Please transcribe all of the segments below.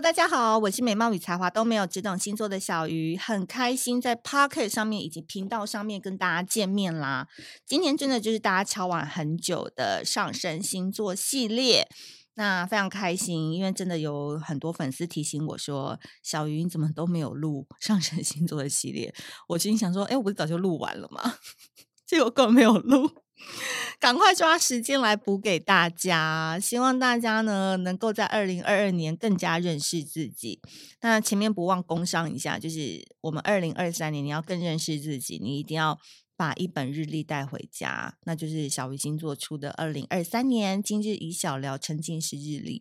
大家好，我是美貌与才华都没有，只懂星座的小鱼，很开心在 Pocket 上面以及频道上面跟大家见面啦。今天真的就是大家敲完很久的上升星座系列，那非常开心，因为真的有很多粉丝提醒我说，小鱼你怎么都没有录 上升星座的系列？我心想说，哎，我不是早就录完了吗？结果根本没有录。赶快抓时间来补给大家，希望大家呢能够在二零二二年更加认识自己。那前面不忘工商一下，就是我们二零二三年你要更认识自己，你一定要把一本日历带回家，那就是小鱼星座出的二零二三年今日宜小聊沉浸式日历。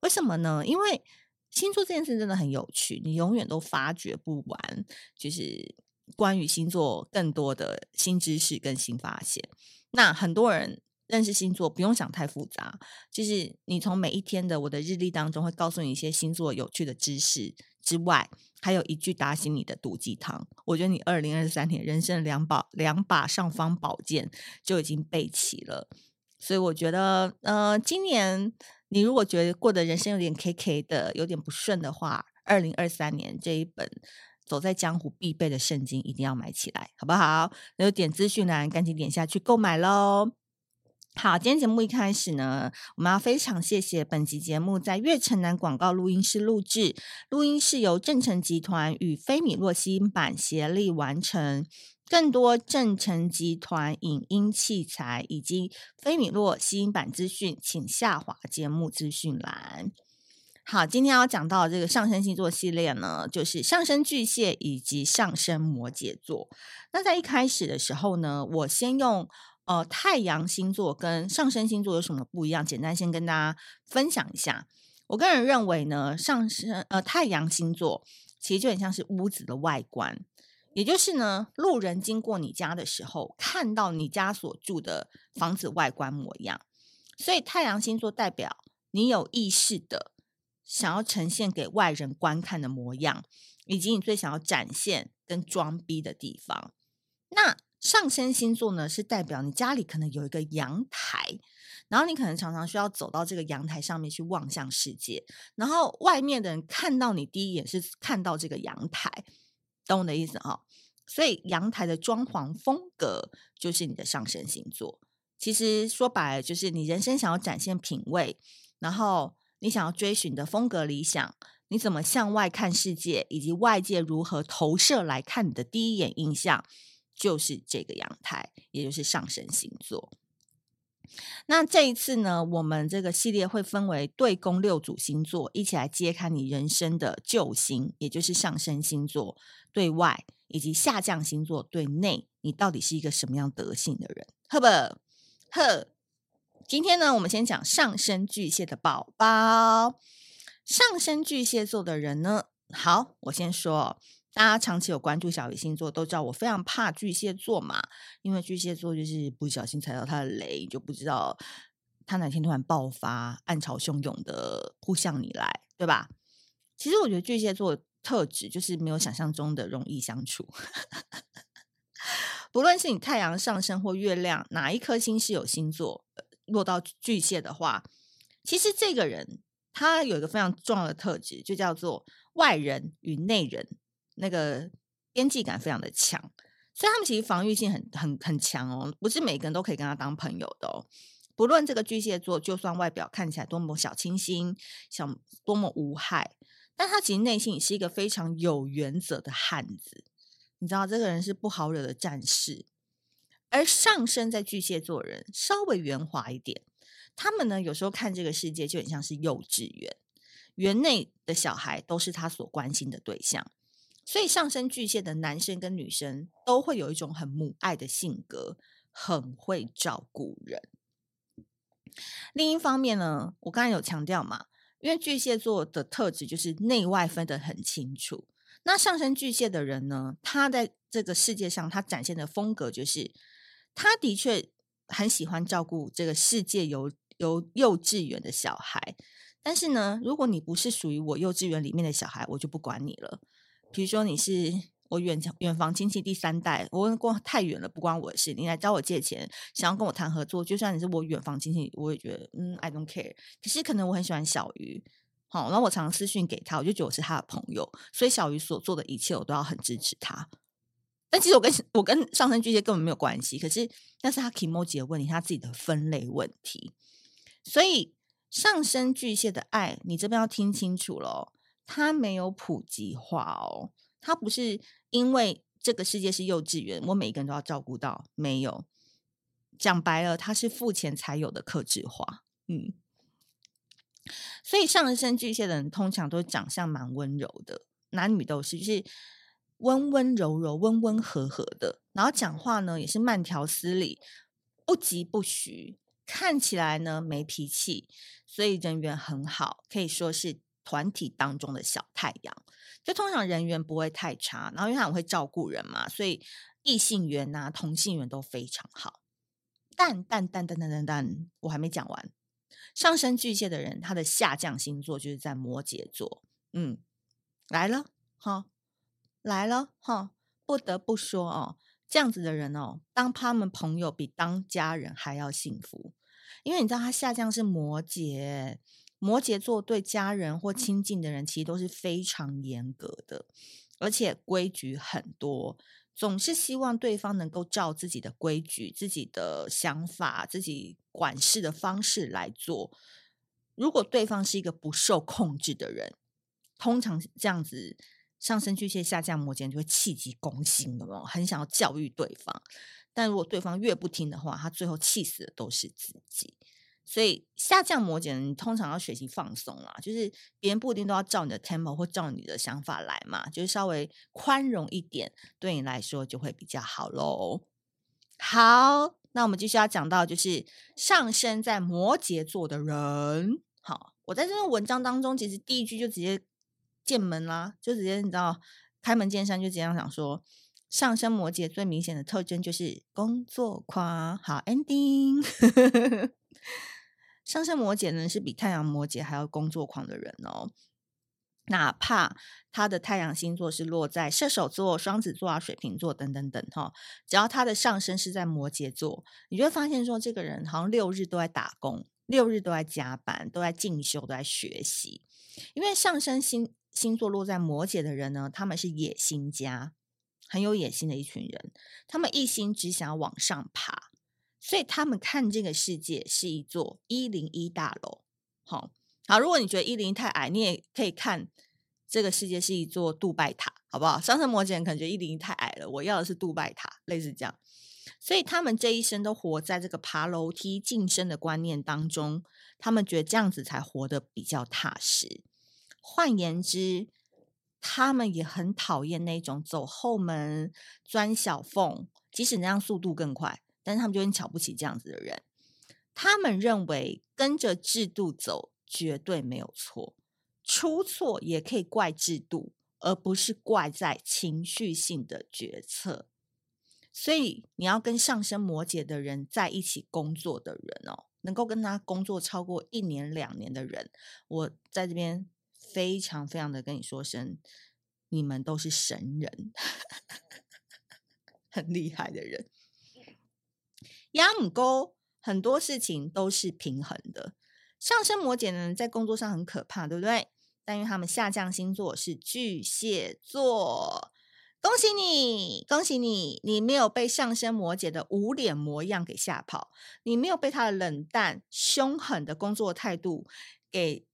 为什么呢？因为星座这件事真的很有趣，你永远都发掘不完，就是关于星座更多的新知识跟新发现。那很多人认识星座不用想太复杂，就是你从每一天的我的日历当中会告诉你一些星座有趣的知识之外，还有一句打醒你的毒鸡汤。我觉得你二零二三年人生两把两把尚方宝剑就已经备齐了。所以我觉得，呃，今年你如果觉得过得人生有点 K K 的，有点不顺的话，二零二三年这一本。走在江湖必备的圣经一定要买起来，好不好？那就点资讯栏，赶紧点下去购买喽。好，今天节目一开始呢，我们要非常谢谢本集节目在悦城南广告录音室录制，录音室由正成集团与菲米洛吸音版协力完成。更多正成集团影音器材以及菲米洛吸音版资讯，请下滑节目资讯栏。好，今天要讲到这个上升星座系列呢，就是上升巨蟹以及上升摩羯座。那在一开始的时候呢，我先用呃太阳星座跟上升星座有什么不一样，简单先跟大家分享一下。我个人认为呢，上升呃太阳星座其实就很像是屋子的外观，也就是呢，路人经过你家的时候，看到你家所住的房子外观模样。所以太阳星座代表你有意识的。想要呈现给外人观看的模样，以及你最想要展现跟装逼的地方。那上升星座呢，是代表你家里可能有一个阳台，然后你可能常常需要走到这个阳台上面去望向世界，然后外面的人看到你第一眼是看到这个阳台，懂我的意思哈？所以阳台的装潢风格就是你的上升星座。其实说白了，就是你人生想要展现品味，然后。你想要追寻的风格理想，你怎么向外看世界，以及外界如何投射来看你的第一眼印象，就是这个阳台，也就是上升星座。那这一次呢，我们这个系列会分为对宫六组星座，一起来揭开你人生的救星，也就是上升星座对外，以及下降星座对内，你到底是一个什么样德性的人？赫不赫。今天呢，我们先讲上升巨蟹的宝宝。上升巨蟹座的人呢，好，我先说，大家长期有关注小鱼星座，都知道我非常怕巨蟹座嘛，因为巨蟹座就是不小心踩到他的雷，就不知道他哪天突然爆发，暗潮汹涌的扑向你来，对吧？其实我觉得巨蟹座特质就是没有想象中的容易相处，不论是你太阳上升或月亮哪一颗星是有星座。落到巨蟹的话，其实这个人他有一个非常重要的特质，就叫做外人与内人那个边际感非常的强，所以他们其实防御性很很很强哦，不是每个人都可以跟他当朋友的哦。不论这个巨蟹座，就算外表看起来多么小清新、小多么无害，但他其实内心是一个非常有原则的汉子。你知道，这个人是不好惹的战士。而上升在巨蟹座人稍微圆滑一点，他们呢有时候看这个世界就很像是幼稚园，园内的小孩都是他所关心的对象，所以上升巨蟹的男生跟女生都会有一种很母爱的性格，很会照顾人。另一方面呢，我刚才有强调嘛，因为巨蟹座的特质就是内外分得很清楚。那上升巨蟹的人呢，他在这个世界上他展现的风格就是，他的确很喜欢照顾这个世界有有幼稚园的小孩，但是呢，如果你不是属于我幼稚园里面的小孩，我就不管你了。比如说你是我远远房亲戚第三代，我过太远了，不关我的事。你来找我借钱，想要跟我谈合作，就算你是我远房亲戚，我也觉得嗯，I don't care。可是可能我很喜欢小鱼，好，然后我常常私讯给他，我就觉得我是他的朋友，所以小鱼所做的一切，我都要很支持他。但其实我跟我跟上升巨蟹根本没有关系，可是那是他 kimoji 的问题，他自己的分类问题。所以上升巨蟹的爱，你这边要听清楚了，他没有普及化哦，他不是因为这个世界是幼稚园，我每一个人都要照顾到，没有。讲白了，他是付钱才有的客制化，嗯。所以上升巨蟹的人通常都长相蛮温柔的，男女都是，就是温温柔柔、温温和和的，然后讲话呢也是慢条斯理，不疾不徐。看起来呢没脾气，所以人缘很好，可以说是团体当中的小太阳。就通常人缘不会太差，然后因为他很会照顾人嘛，所以异性缘呐、同性缘都非常好。但但但但但但但，我还没讲完。上升巨蟹的人，他的下降星座就是在摩羯座。嗯，来了哈，来了哈，不得不说哦。这样子的人哦，当他们朋友比当家人还要幸福，因为你知道他下降是摩羯，摩羯座对家人或亲近的人其实都是非常严格的，而且规矩很多，总是希望对方能够照自己的规矩、自己的想法、自己管事的方式来做。如果对方是一个不受控制的人，通常这样子。上升巨蟹下降摩羯就会气急攻心的嘛，很想要教育对方。但如果对方越不听的话，他最后气死的都是自己。所以下降摩羯人通常要学习放松啦，就是别人不一定都要照你的 tempo 或照你的想法来嘛，就是稍微宽容一点，对你来说就会比较好喽。好，那我们继续要讲到就是上升在摩羯座的人。好，我在这篇文章当中，其实第一句就直接。见门啦，就直接你知道，开门见山就这样想说，上升摩羯最明显的特征就是工作狂。好，ending。上升摩羯呢是比太阳摩羯还要工作狂的人哦，哪怕他的太阳星座是落在射手座、双子座啊、水瓶座等等等哈，只要他的上升是在摩羯座，你就会发现说，这个人好像六日都在打工，六日都在加班，都在进修，都在学习，因为上升星。星座落在摩羯的人呢，他们是野心家，很有野心的一群人。他们一心只想往上爬，所以他们看这个世界是一座一零一大楼。好，好，如果你觉得一零一太矮，你也可以看这个世界是一座杜拜塔，好不好？上升摩羯人可能觉得一零一太矮了，我要的是杜拜塔，类似这样。所以他们这一生都活在这个爬楼梯晋升的观念当中，他们觉得这样子才活得比较踏实。换言之，他们也很讨厌那种走后门、钻小缝，即使那样速度更快，但是他们就很瞧不起这样子的人。他们认为跟着制度走绝对没有错，出错也可以怪制度，而不是怪在情绪性的决策。所以，你要跟上升摩羯的人在一起工作的人哦，能够跟他工作超过一年、两年的人，我在这边。非常非常的跟你说声，你们都是神人，很厉害的人。亚姆沟很多事情都是平衡的。上升摩羯的人在工作上很可怕，对不对？但因为他们下降星座是巨蟹座，恭喜你，恭喜你，你没有被上升摩羯的无脸模样给吓跑，你没有被他的冷淡、凶狠的工作态度给。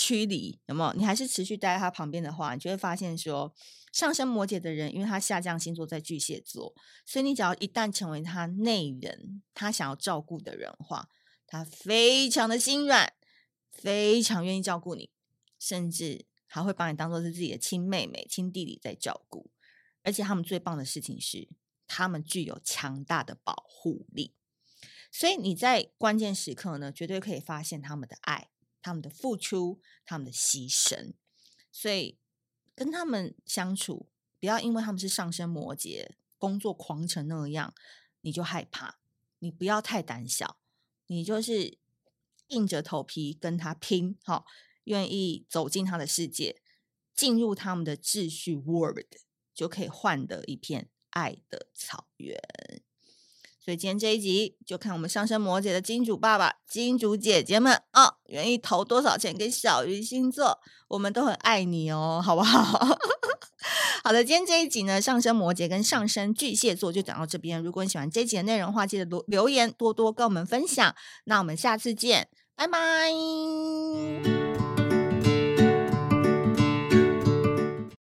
驱离有没有？你还是持续待在他旁边的话，你就会发现说，上升摩羯的人，因为他下降星座在巨蟹座，所以你只要一旦成为他内人，他想要照顾的人的话，他非常的心软，非常愿意照顾你，甚至还会把你当做是自己的亲妹妹、亲弟弟在照顾。而且他们最棒的事情是，他们具有强大的保护力。所以你在关键时刻呢，绝对可以发现他们的爱、他们的付出、他们的牺牲。所以跟他们相处，不要因为他们是上升摩羯、工作狂成那样，你就害怕。你不要太胆小，你就是硬着头皮跟他拼，好，愿意走进他的世界，进入他们的秩序 world，就可以换得一片爱的草原。所以今天这一集就看我们上升摩羯的金主爸爸、金主姐姐们哦，愿意投多少钱给小鱼星座，我们都很爱你哦，好不好？好的，今天这一集呢，上升摩羯跟上升巨蟹座就讲到这边。如果你喜欢这一集的内容的话，记得留留言，多多跟我们分享。那我们下次见，拜拜。